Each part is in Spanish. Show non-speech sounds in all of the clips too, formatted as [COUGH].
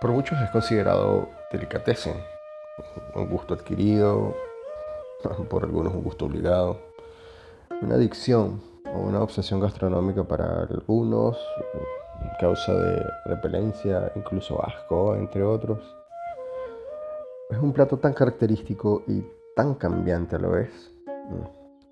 por muchos es considerado delicatessen, un gusto adquirido, [LAUGHS] por algunos un gusto obligado, una adicción o una obsesión gastronómica para algunos, causa de repelencia, incluso asco, entre otros. Es un plato tan característico y tan cambiante a la vez,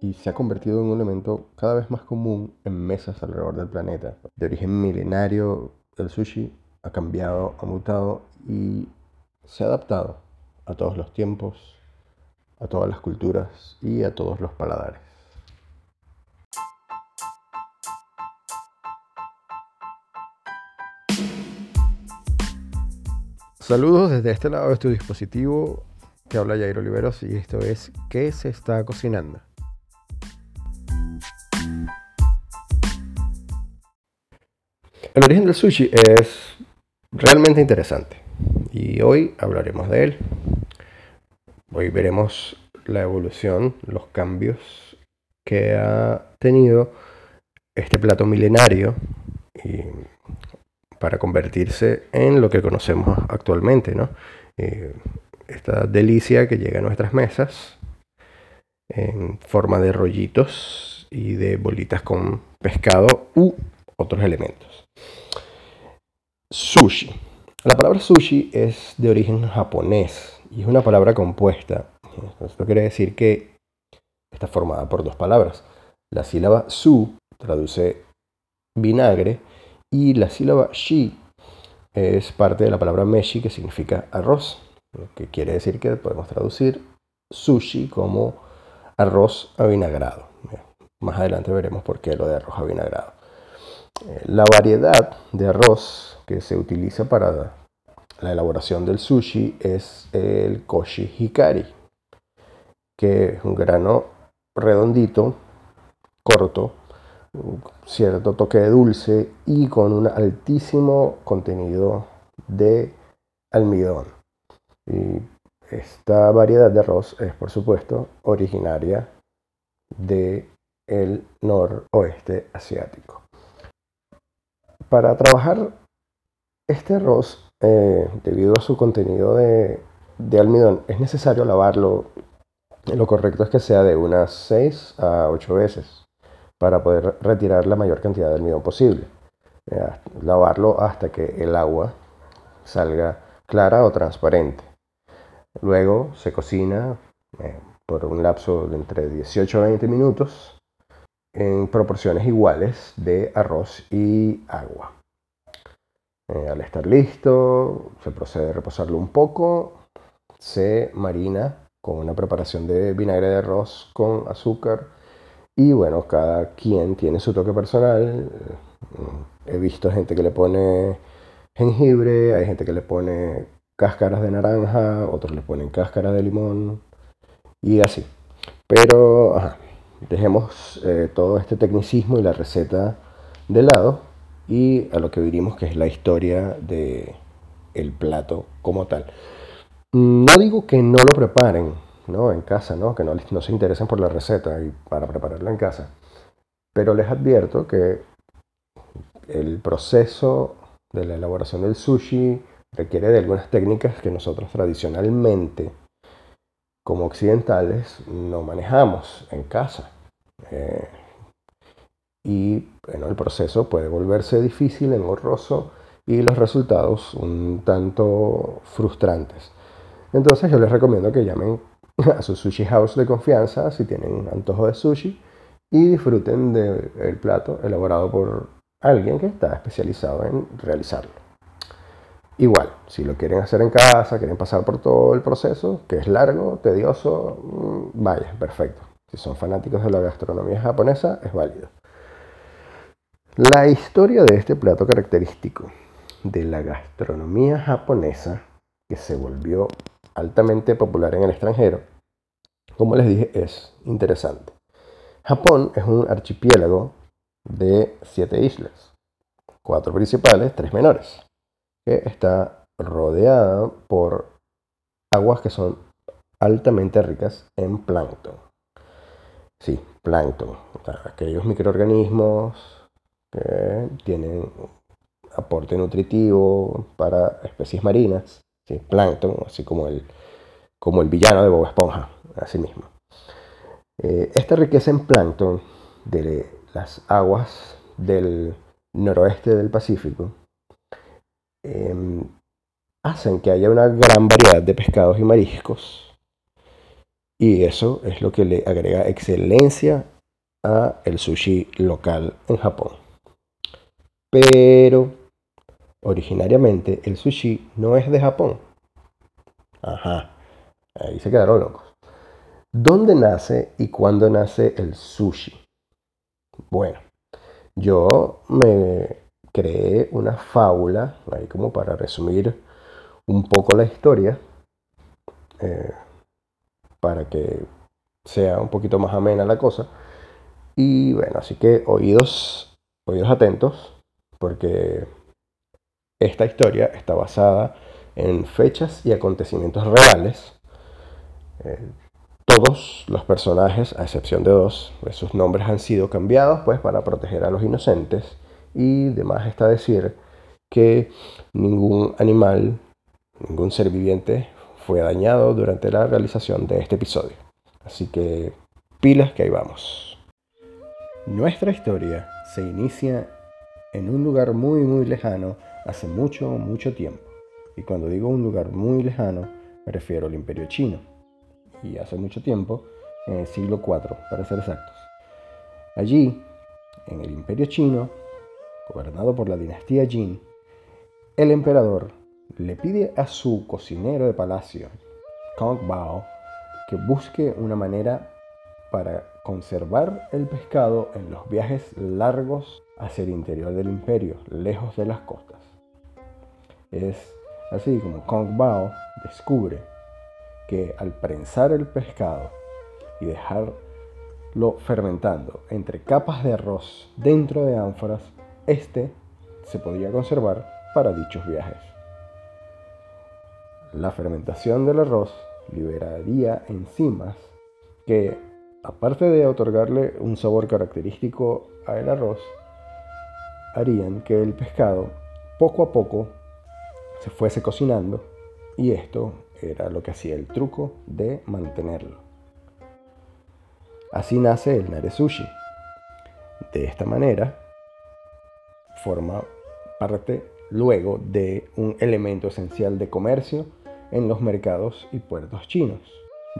y se ha convertido en un elemento cada vez más común en mesas alrededor del planeta. De origen milenario, el sushi ha cambiado, ha mutado y se ha adaptado a todos los tiempos, a todas las culturas y a todos los paladares. Saludos desde este lado de tu dispositivo. Te habla Jair Oliveros y esto es ¿Qué se está cocinando? El origen del sushi es realmente interesante y hoy hablaremos de él. Hoy veremos la evolución, los cambios que ha tenido este plato milenario para convertirse en lo que conocemos actualmente, ¿no? Eh, esta delicia que llega a nuestras mesas en forma de rollitos y de bolitas con pescado u otros elementos. Sushi. La palabra sushi es de origen japonés y es una palabra compuesta. Esto quiere decir que está formada por dos palabras. La sílaba su traduce vinagre y la sílaba shi es parte de la palabra meshi que significa arroz, lo que quiere decir que podemos traducir sushi como arroz avinagrado. Más adelante veremos por qué lo de arroz avinagrado. Eh, la variedad de arroz que se utiliza para la elaboración del sushi es el koshi hikari, que es un grano redondito, corto, cierto toque de dulce y con un altísimo contenido de almidón. Y esta variedad de arroz es, por supuesto, originaria de el noroeste asiático. Para trabajar este arroz eh, debido a su contenido de, almidón, es necesario lavarlo. Lo correcto es que sea de unas 6 a 8 veces para poder retirar la mayor cantidad de almidón posible. lavarlo hasta que el agua salga clara o transparente. Luego se cocina eh, por un lapso de entre 18 a 20 minutos en proporciones iguales de arroz y agua. Eh, al estar listo, se procede a reposarlo un poco, se marina con una preparación de vinagre de arroz con azúcar y bueno, cada quien tiene su toque personal. He visto gente que le pone jengibre, hay gente que le pone cáscaras de naranja, otros le ponen cáscaras de limón y así. Pero dejemos eh, todo este tecnicismo y la receta de lado y a lo que diríamos que es la historia de el plato como tal. No digo que no lo preparen ¿no? en casa, ¿no? que no, no se interesen por la receta y para prepararla en casa, pero les advierto que el proceso de la elaboración del sushi requiere de algunas técnicas que nosotros tradicionalmente como occidentales no manejamos en casa. Eh, y bueno, el proceso puede volverse difícil, engorroso y los resultados un tanto frustrantes. Entonces yo les recomiendo que llamen a su sushi house de confianza si tienen antojo de sushi y disfruten del plato elaborado por alguien que está especializado en realizarlo. Igual, si lo quieren hacer en casa, quieren pasar por todo el proceso, que es largo, tedioso, mm, vaya, perfecto. Si son fanáticos de la gastronomía japonesa, es válido. La historia de este plato característico de la gastronomía japonesa, que se volvió altamente popular en el extranjero, como les dije, es interesante. Japón es un archipiélago de siete islas, cuatro principales, tres menores, que está rodeada por aguas que son altamente ricas en plancton. Sí, plancton, aquellos microorganismos que tienen aporte nutritivo para especies marinas, plancton, así como el, como el villano de Bob Esponja, así mismo. Eh, esta riqueza en plancton de las aguas del noroeste del Pacífico em, hacen que haya una gran variedad de pescados y mariscos. Y eso es lo que le agrega excelencia a el sushi local en Japón. Pero originariamente el sushi no es de Japón. Ajá, ahí se quedaron locos. ¿Dónde nace y cuándo nace el sushi? Bueno, yo me creé una fábula, ahí como para resumir un poco la historia, eh, para que sea un poquito más amena la cosa. Y bueno, así que oídos, oídos atentos, porque esta historia está basada en fechas y acontecimientos reales. Eh, todos los personajes, a excepción de dos, sus nombres han sido cambiados pues para proteger a los inocentes y demás está decir que ningún animal, ningún ser viviente fue dañado durante la realización de este episodio. Así que pilas que ahí vamos. Nuestra historia se inicia en un lugar muy muy lejano hace mucho mucho tiempo. Y cuando digo un lugar muy lejano, me refiero al imperio chino y hace mucho tiempo, en el siglo IV, para ser exactos. Allí, en el imperio chino, gobernado por la dinastía Jin, el emperador le pide a su cocinero de palacio, Kong Bao, que busque una manera para conservar el pescado en los viajes largos hacia el interior del imperio, lejos de las costas. Es así como Kong Bao descubre que al prensar el pescado y dejarlo fermentando entre capas de arroz dentro de ánforas, este se podía conservar para dichos viajes. La fermentación del arroz liberaría enzimas que, aparte de otorgarle un sabor característico al arroz, harían que el pescado poco a poco se fuese cocinando y esto era lo que hacía el truco de mantenerlo. Así nace el nare sushi. De esta manera, forma parte luego de un elemento esencial de comercio en los mercados y puertos chinos.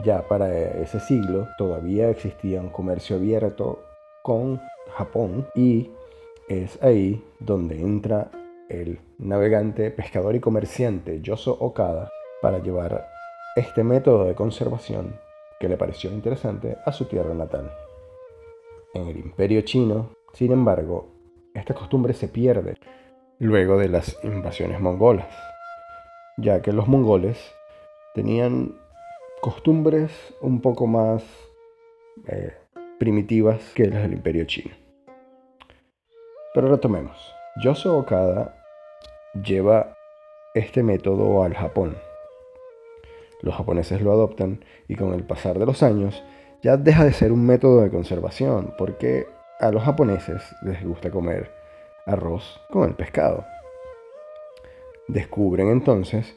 Ya para ese siglo todavía existía un comercio abierto con Japón y es ahí donde entra el navegante, pescador y comerciante Yoso Okada para llevar este método de conservación que le pareció interesante a su tierra natal. En el imperio chino, sin embargo, esta costumbre se pierde luego de las invasiones mongolas, ya que los mongoles tenían costumbres un poco más eh, primitivas que las del imperio chino. Pero retomemos. Yoso Okada lleva este método al Japón los japoneses lo adoptan y con el pasar de los años ya deja de ser un método de conservación porque a los japoneses les gusta comer arroz con el pescado. Descubren entonces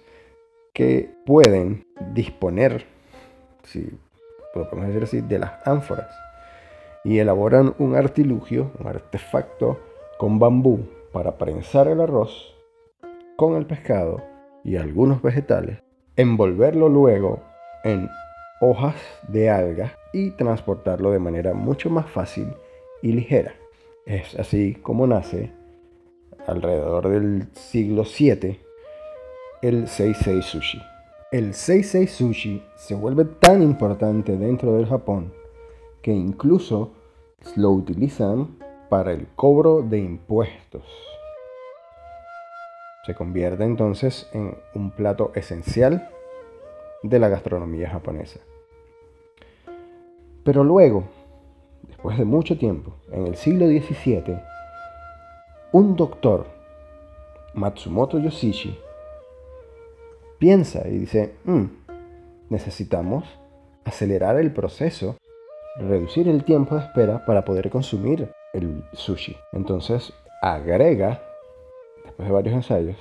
que pueden disponer, si podemos decir así, de las ánforas y elaboran un artilugio, un artefacto con bambú para prensar el arroz con el pescado y algunos vegetales envolverlo luego en hojas de alga y transportarlo de manera mucho más fácil y ligera. Es así como nace, alrededor del siglo VII, el Seisei Sushi. El Seisei Sushi se vuelve tan importante dentro del Japón que incluso lo utilizan para el cobro de impuestos. Se convierte entonces en un plato esencial de la gastronomía japonesa. Pero luego, después de mucho tiempo, en el siglo XVII, un doctor, Matsumoto Yoshishi, piensa y dice, mm, necesitamos acelerar el proceso, reducir el tiempo de espera para poder consumir el sushi. Entonces agrega después de varios ensayos,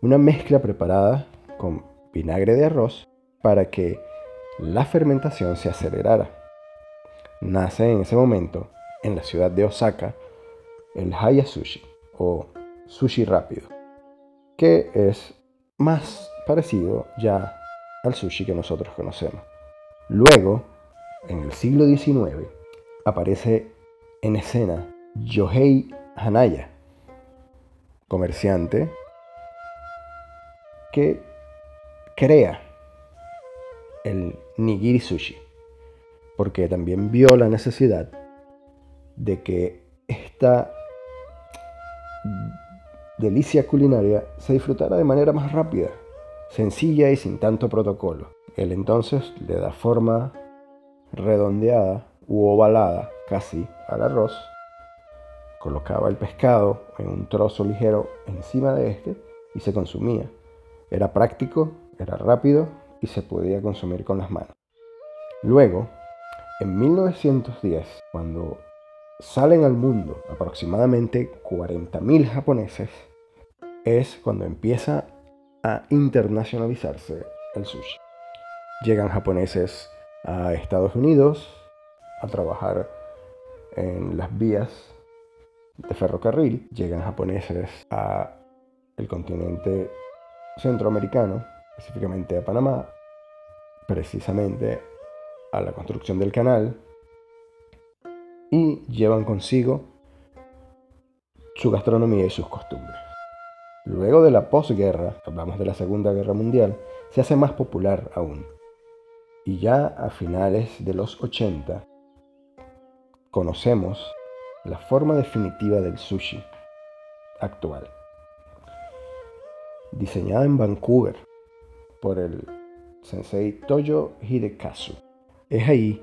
una mezcla preparada con vinagre de arroz para que la fermentación se acelerara. Nace en ese momento, en la ciudad de Osaka, el Haya Sushi o sushi rápido, que es más parecido ya al sushi que nosotros conocemos. Luego, en el siglo XIX, aparece en escena Yohei Hanaya, comerciante que crea el nigiri sushi, porque también vio la necesidad de que esta delicia culinaria se disfrutara de manera más rápida, sencilla y sin tanto protocolo. Él entonces le da forma redondeada u ovalada casi al arroz, colocaba el pescado en un trozo ligero encima de este y se consumía. Era práctico, era rápido y se podía consumir con las manos. Luego, en 1910, cuando salen al mundo aproximadamente 40.000 japoneses, es cuando empieza a internacionalizarse el sushi. Llegan japoneses a Estados Unidos a trabajar en las vías de ferrocarril, llegan japoneses a el continente centroamericano, específicamente a Panamá, precisamente a la construcción del canal, y llevan consigo su gastronomía y sus costumbres. Luego de la posguerra, hablamos de la Segunda Guerra Mundial, se hace más popular aún. Y ya a finales de los 80 conocemos la forma definitiva del sushi actual. Diseñada en Vancouver por el sensei Toyo Hidekazu. Es ahí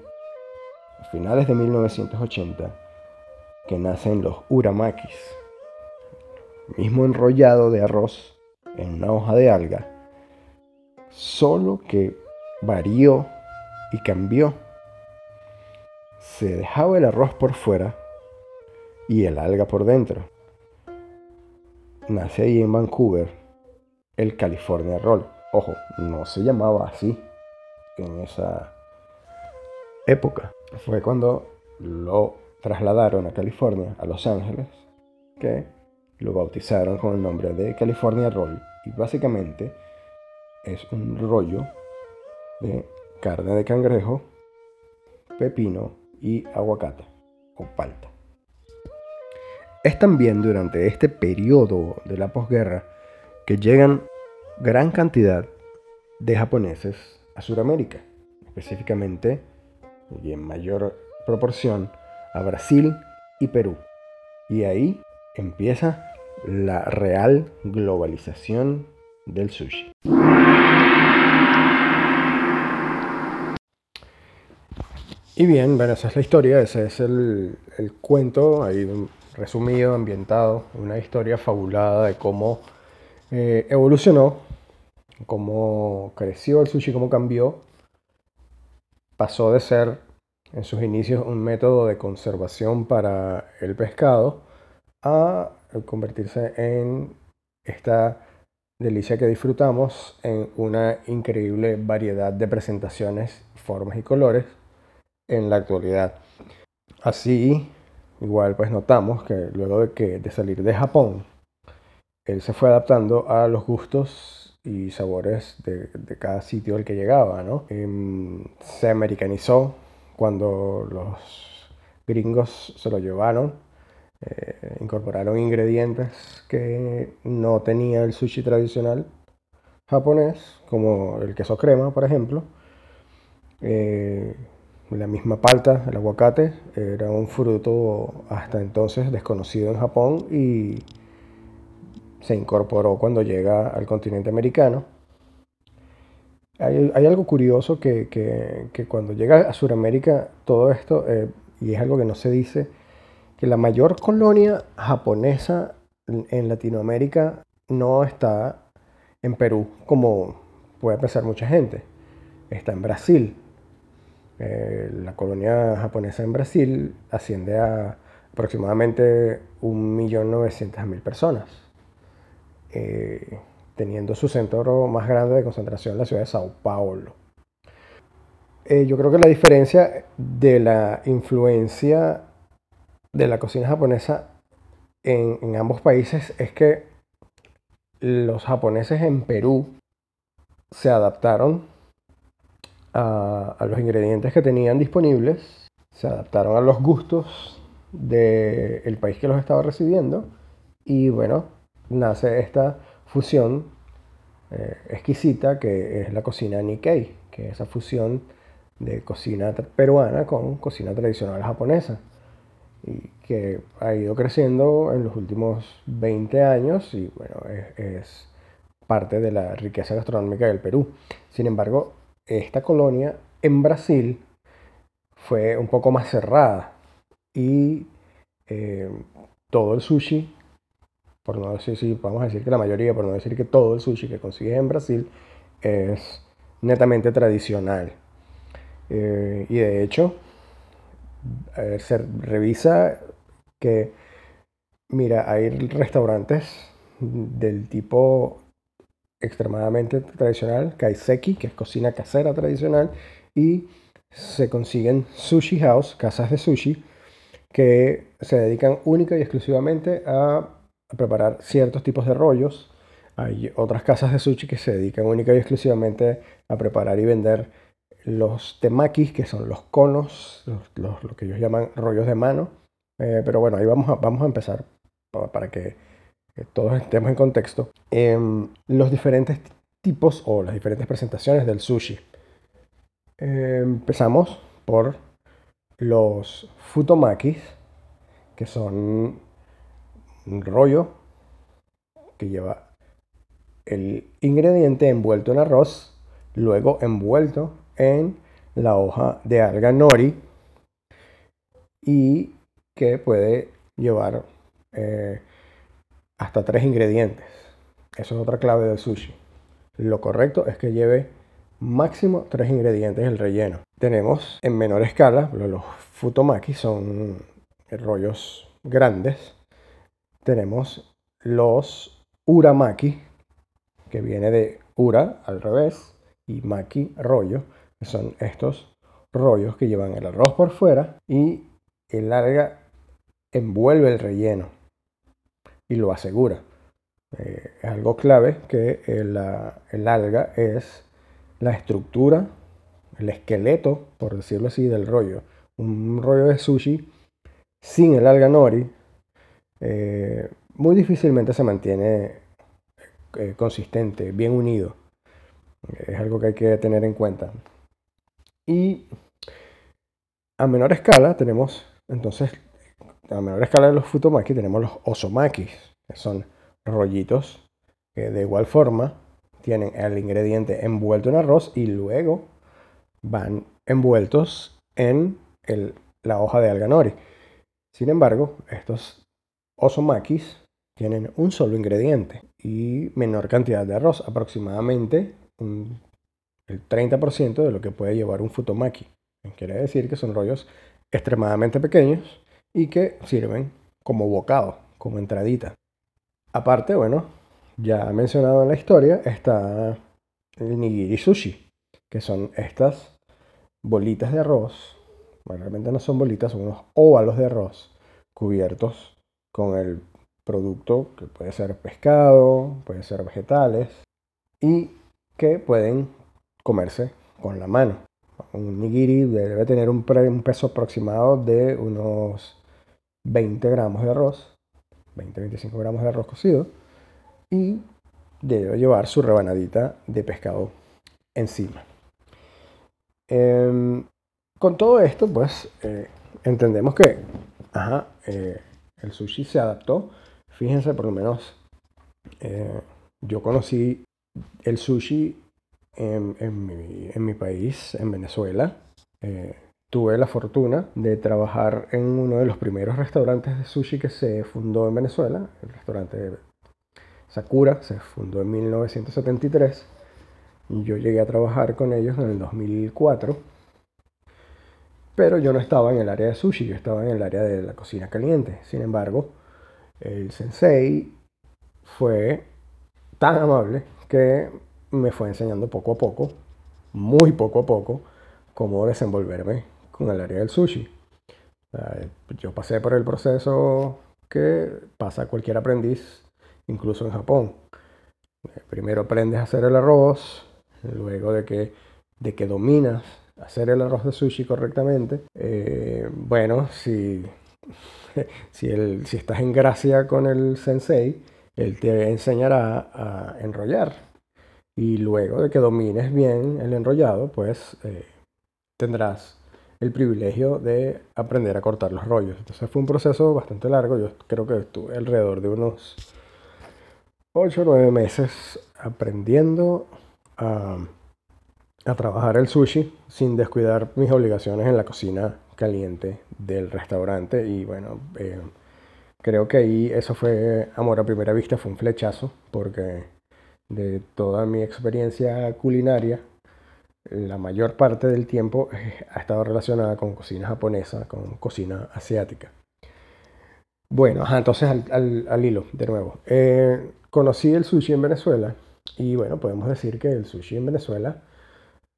finales de 1980 que nacen los uramakis, mismo enrollado de arroz en una hoja de alga, solo que varió y cambió. Se dejaba el arroz por fuera y el alga por dentro. Nace ahí en Vancouver el California Roll. Ojo, no se llamaba así en esa época fue cuando lo trasladaron a California, a Los Ángeles, que lo bautizaron con el nombre de California Roll. Y básicamente es un rollo de carne de cangrejo, pepino y aguacate o palta. Es también durante este periodo de la posguerra que llegan gran cantidad de japoneses a Sudamérica, específicamente y en mayor proporción a Brasil y Perú. Y ahí empieza la real globalización del sushi. Y bien, bueno, esa es la historia, ese es el, cuento, ahí resumido, ambientado, una historia fabulada de cómo eh, evolucionó, cómo creció el sushi, cómo cambió. Pasó de ser en sus inicios un método de conservación para el pescado a convertirse en esta delicia que disfrutamos en una increíble variedad de presentaciones, formas y colores en la actualidad. Así, igual pues notamos que luego de, que, de salir de Japón, él se fue adaptando a los gustos y sabores de, cada sitio al que llegaba, ¿no? Em, se americanizó cuando los gringos se lo llevaron, eh, incorporaron ingredientes que no tenía el sushi tradicional japonés, como el queso crema, por ejemplo. Eh, la misma palta, el aguacate, era un fruto hasta entonces desconocido en Japón y se incorporó cuando llega al continente americano. Hay, algo curioso que, cuando llega a Sudamérica todo esto, eh, y es algo que no se dice, que la mayor colonia japonesa en Latinoamérica no está en Perú, como puede pensar mucha gente, está en Brasil. Eh, la colonia japonesa en Brasil asciende a aproximadamente 1.900.000 personas. eh, teniendo su centro más grande de concentración en la ciudad de Sao Paulo. Eh, yo creo que la diferencia de la influencia de la cocina japonesa en, ambos países es que los japoneses en Perú se adaptaron a, los ingredientes que tenían disponibles, se adaptaron a los gustos del país que los estaba recibiendo y bueno, nace esta fusión eh, exquisita que es la cocina Nikkei, que es esa fusión de cocina peruana con cocina tradicional japonesa y que ha ido creciendo en los últimos 20 años y bueno, es, parte de la riqueza gastronómica del Perú. Sin embargo, esta colonia en Brasil fue un poco más cerrada y eh, todo el sushi, por no decir, si vamos a decir que la mayoría, por no decir que todo el sushi que consigues en Brasil es netamente tradicional. Eh, y de hecho, se revisa que, mira, hay restaurantes del tipo extremadamente tradicional, kaiseki, que es cocina casera tradicional, y se consiguen sushi house, casas de sushi, que se dedican única y exclusivamente a preparar ciertos tipos de rollos. Hay otras casas de sushi que se dedican única y exclusivamente a preparar y vender los temakis, que son los conos, lo que ellos llaman rollos de mano. Eh, pero bueno, ahí vamos a, vamos a empezar para, que todos estemos en contexto. Em, los diferentes tipos o las diferentes presentaciones del sushi. Em, empezamos por los futomakis, que son un rollo que lleva el ingrediente envuelto en arroz, luego envuelto en la hoja de alga nori y que puede llevar eh, hasta tres ingredientes. Eso es otra clave del sushi. Lo correcto es que lleve máximo tres ingredientes el relleno. Tenemos en menor escala, los futomaki son rollos grandes. Tenemos los uramaki, que viene de ura al revés y maki rollo son estos rollos que llevan el arroz por fuera y el alga envuelve el relleno y lo asegura. Eh, es algo clave que el, el, alga es la estructura, el esqueleto, por decirlo así, del rollo. Un rollo de sushi sin el alga nori eh, muy difícilmente se mantiene eh, consistente, bien unido. Es algo que hay que tener en cuenta. Y a menor escala tenemos, entonces, a menor escala de los futomaki tenemos los osomakis, que son rollitos que de igual forma tienen el ingrediente envuelto en arroz y luego van envueltos en la hoja de alga nori. Sin embargo, estos osomakis tienen un solo ingrediente y menor cantidad de arroz, aproximadamente el 30% de lo que puede llevar un futomaki. Quiere decir que son rollos extremadamente pequeños y que sirven como bocado, como entradita. Aparte, bueno, ya mencionado en la historia, está el nigiri sushi, que son estas bolitas de arroz. Bueno, realmente no son bolitas, son unos óvalos de arroz cubiertos con el producto que puede ser pescado, puede ser vegetales y que pueden comerse con la mano. Un nigiri debe tener un, peso aproximado de unos 20 gramos de arroz, 20-25 gramos de arroz cocido, y debe llevar su rebanadita de pescado encima. Em, con todo esto, pues eh, entendemos que eh, el sushi se adaptó. Fíjense, por lo menos eh, yo conocí el sushi en, mi, país, en Venezuela. Tuve la fortuna de trabajar en uno de los primeros restaurantes de sushi que se fundó en Venezuela, el restaurante Sakura, se fundó en 1973. Yo llegué a trabajar con ellos en el 2004, pero yo no estaba en el área de sushi, yo estaba en el área de la cocina caliente. Sin embargo, el sensei fue tan amable que me fue enseñando poco a poco, muy poco a poco, cómo desenvolverme con el área del sushi. Yo pasé por el proceso que pasa cualquier aprendiz, incluso en Japón. Primero aprendes a hacer el arroz, luego de que, de que dominas hacer el arroz de sushi correctamente, eh, bueno, si, [LAUGHS] si, el, si estás en gracia con el sensei, él te enseñará a enrollar. Y luego de que domines bien el enrollado, pues eh, tendrás el privilegio de aprender a cortar los rollos. Entonces fue un proceso bastante largo. Yo creo que estuve alrededor de unos 8 o 9 meses aprendiendo a, trabajar el sushi sin descuidar mis obligaciones en la cocina caliente del restaurante. Y bueno, eh, creo que ahí eso fue amor a primera vista, fue un flechazo, porque de toda mi experiencia culinaria, la mayor parte del tiempo eh, ha estado relacionada con cocina japonesa, con cocina asiática. Bueno, entonces al, hilo, de nuevo. Eh, conocí el sushi en Venezuela y bueno, podemos decir que el sushi en Venezuela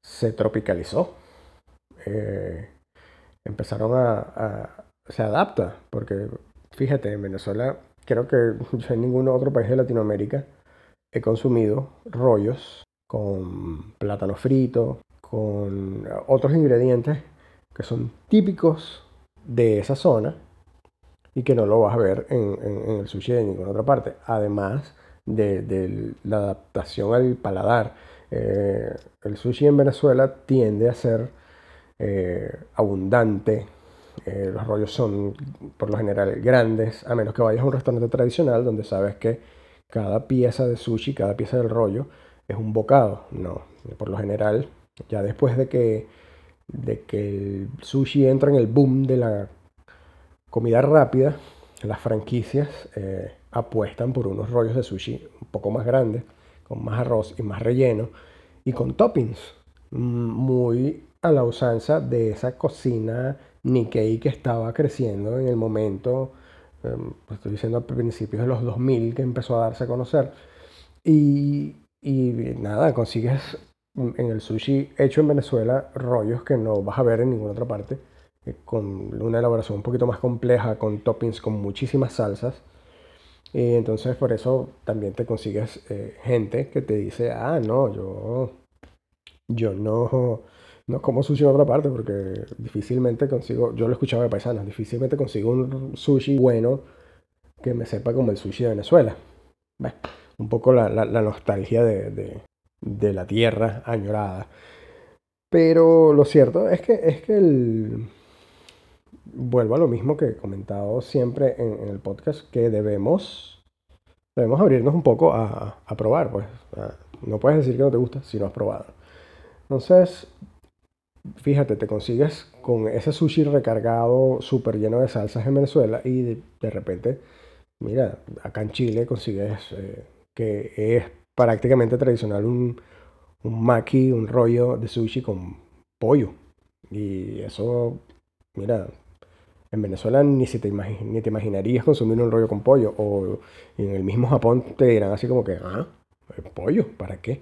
se tropicalizó. Eh, empezaron a, se adapta, porque fíjate, en Venezuela creo que [LAUGHS] en ningún otro país de Latinoamérica he consumido rollos con plátano frito, con otros ingredientes que son típicos de esa zona y que no lo vas a ver en, el sushi de ninguna otra parte. Además de, la adaptación al paladar. Eh, el sushi en Venezuela tiende a ser eh, abundante. Eh, los rollos son por lo general grandes, a menos que vayas a un restaurante tradicional donde sabes que cada pieza de sushi, cada pieza del rollo es un bocado. No, por lo general, ya después de que, de que el sushi entra en el boom de la comida rápida, las franquicias eh, apuestan por unos rollos de sushi un poco más grandes, con más arroz y más relleno, y con toppings, mm, muy a la usanza de esa cocina Nikkei que estaba creciendo en el momento pues estoy diciendo a principios de los 2000 que empezó a darse a conocer. Y, y nada, consigues en el sushi hecho en Venezuela rollos que no vas a ver en ninguna otra parte, eh, con una elaboración un poquito más compleja, con toppings, con muchísimas salsas. Y entonces por eso también te consigues eh, gente que te dice, ah, no, yo, yo no, no como sushi en otra parte porque difícilmente consigo, yo lo escuchaba de paisanos, difícilmente consigo un sushi bueno que me sepa como el sushi de Venezuela. Un poco la, nostalgia de, la tierra añorada. Pero lo cierto es que, es que el... Vuelvo a lo mismo que he comentado siempre en, el podcast, que debemos, debemos abrirnos un poco a, probar. Pues. No puedes decir que no te gusta si no has probado. Entonces, fíjate, te consigues con ese sushi recargado, súper lleno de salsas en Venezuela y de, repente, mira, acá en Chile consigues eh, que es prácticamente tradicional un, un maki, un rollo de sushi con pollo. Y eso, mira, en Venezuela ni, se te, ni te imaginarías consumir un rollo con pollo. O en el mismo Japón te dirán así como que, ah, pollo, ¿para qué?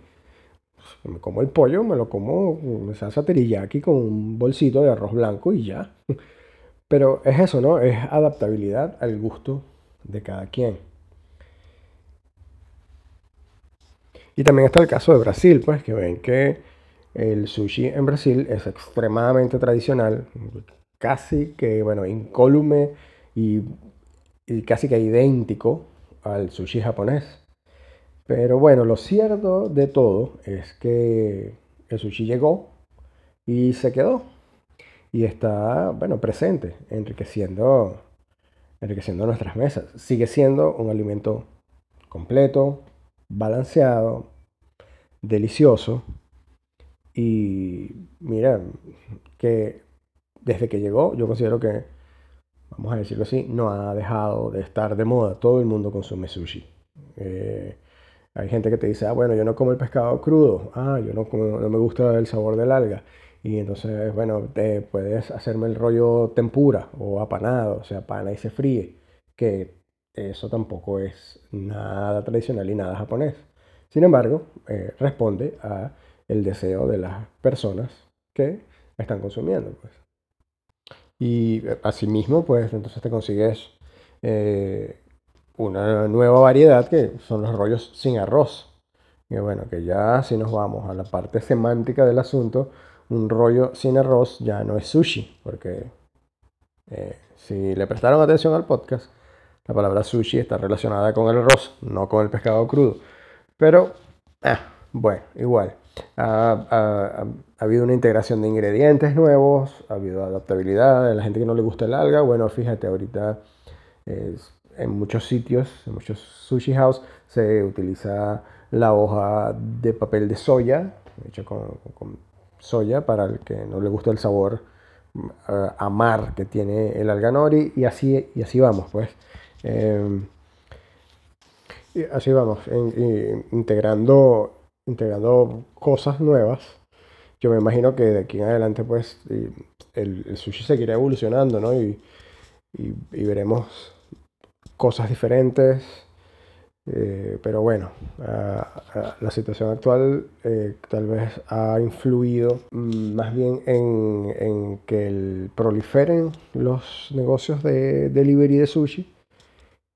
me como el pollo, me lo como en salsa teriyaki con un bolsito de arroz blanco y ya. [LAUGHS] Pero es eso, ¿no? Es adaptabilidad al gusto de cada quien. Y también está el caso de Brasil, pues que ven que el sushi en Brasil es extremadamente tradicional, casi que, bueno, incólume y, y casi que idéntico al sushi japonés. Pero bueno, lo cierto de todo es que el sushi llegó y se quedó. Y está, bueno, presente, enriqueciendo, enriqueciendo nuestras mesas. Sigue siendo un alimento completo, balanceado, delicioso. Y mira, que desde que llegó, yo considero que, vamos a decirlo así, no ha dejado de estar de moda. Todo el mundo consume sushi. Eh, hay gente que te dice, ah, bueno, yo no como el pescado crudo, ah, yo no, no me gusta el sabor del alga. Y entonces, bueno, te puedes hacerme el rollo tempura o apanado, o sea, pana y se fríe, que eso tampoco es nada tradicional y nada japonés. Sin embargo, eh, responde a el deseo de las personas que están consumiendo. Pues. Y eh, asimismo, pues entonces te consigues eh, una nueva variedad que son los rollos sin arroz. Y bueno, que ya si nos vamos a la parte semántica del asunto, un rollo sin arroz ya no es sushi, porque si le prestaron atención al podcast, la palabra sushi está relacionada con el arroz, no con el pescado crudo. Pero, ah, bueno, igual. Ha, habido una integración de ingredientes nuevos, ha habido adaptabilidad de la gente que no le gusta el alga. Bueno, fíjate, ahorita en muchos sitios, en muchos sushi house, se utiliza la hoja de papel de soya, hecha con, soya, para el que no le gusta el sabor uh, amar que tiene el alga nori, y así, y así vamos, pues. Em, y así vamos, integrando, integrando cosas nuevas. Yo me imagino que de aquí en adelante, pues, el, sushi seguirá evolucionando, ¿no? Y, y veremos cosas diferentes. Eh, pero bueno, la situación actual eh, tal vez ha influido más bien en, que el, proliferen los negocios de delivery de sushi.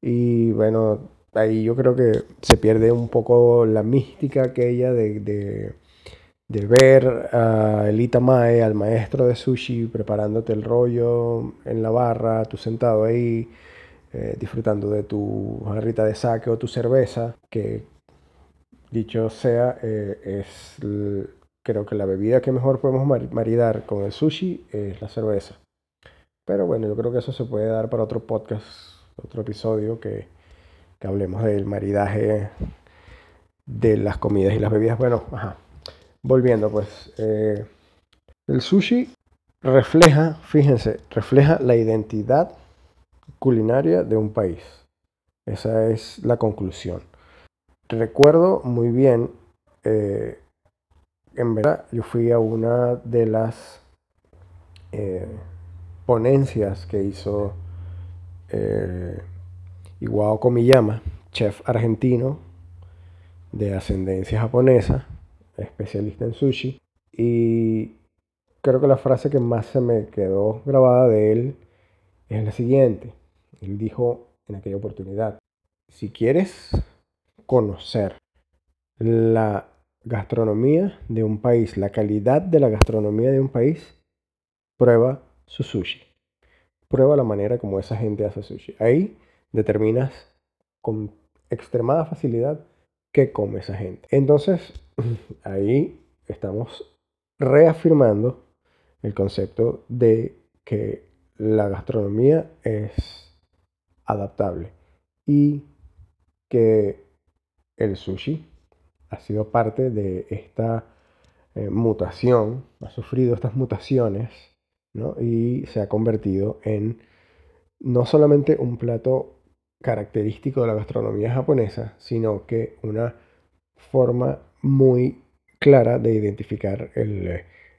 Y bueno, ahí yo creo que se pierde un poco la mística aquella de, de, ver a Elita Mae, al maestro de sushi, preparándote el rollo en la barra, tú sentado ahí eh, disfrutando de tu jarrita de saque o tu cerveza, que dicho sea, eh, es creo que la bebida que mejor podemos maridar con el sushi es la cerveza. Pero bueno, yo creo que eso se puede dar para otro podcast, otro episodio que, que hablemos del maridaje de las comidas y las bebidas. Bueno, ajá. Volviendo pues, eh, el sushi refleja, fíjense, refleja la identidad culinaria de un país. Esa es la conclusión. Recuerdo muy bien, eh, en verdad, yo fui a una de las eh, ponencias que hizo eh, Iwao Komiyama, chef argentino de ascendencia japonesa, especialista en sushi. Y creo que la frase que más se me quedó grabada de él es la siguiente. Él dijo en aquella oportunidad, si quieres conocer la gastronomía de un país, la calidad de la gastronomía de un país, prueba su sushi. Prueba la manera como esa gente hace sushi. Ahí determinas con extremada facilidad qué come esa gente. Entonces, [LAUGHS] ahí estamos reafirmando el concepto de que la gastronomía es adaptable y que el sushi ha sido parte de esta eh, mutación, ha sufrido estas mutaciones y se ha convertido en no solamente un plato característico de la gastronomía japonesa, sino que una forma muy clara de identificar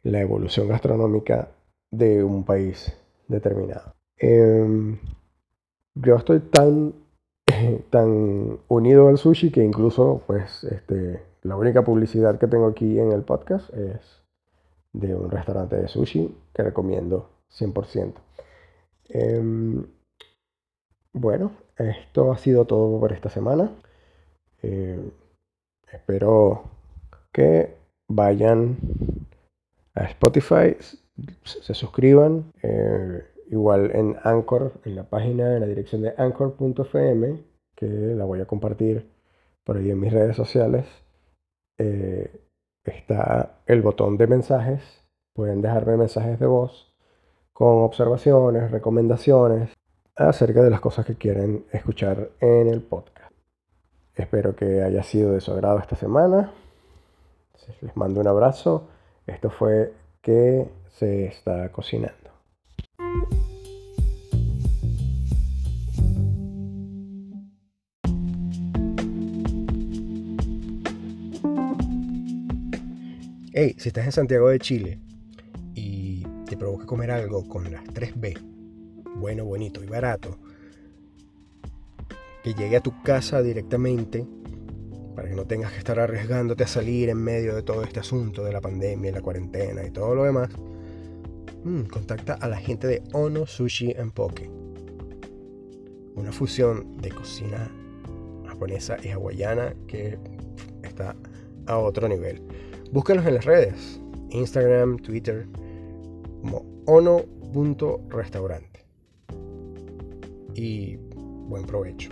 la evolución gastronómica de un país determinado. Em, yo estoy tan, [LAUGHS] tan unido al sushi que incluso, pues, este, la única publicidad que tengo aquí en el podcast es de un restaurante de sushi que recomiendo 100%. Em, bueno, esto ha sido todo por esta semana. Em, espero que vayan a Spotify, se suscriban. Eh, igual en Anchor, en la página, en la dirección de anchor.fm, que la voy a compartir por ahí en mis redes sociales, eh, está el botón de mensajes. Pueden dejarme mensajes de voz con observaciones, recomendaciones acerca de las cosas que quieren escuchar en el podcast. Espero que haya sido de su agrado esta semana. Les mando un abrazo. Esto fue que se está cocinando. Hey, si estás en Santiago de Chile y te provoca comer algo con las 3B, bueno, bonito y barato, que llegue a tu casa directamente para que no tengas que estar arriesgándote a salir en medio de todo este asunto de la pandemia, la cuarentena y todo lo demás, mm, contacta a la gente de Ono Sushi en Poke. Una fusión de cocina japonesa y hawaiana que está a otro nivel. Búscanos en las redes, Instagram, Twitter, como ono.restaurante. Y buen provecho.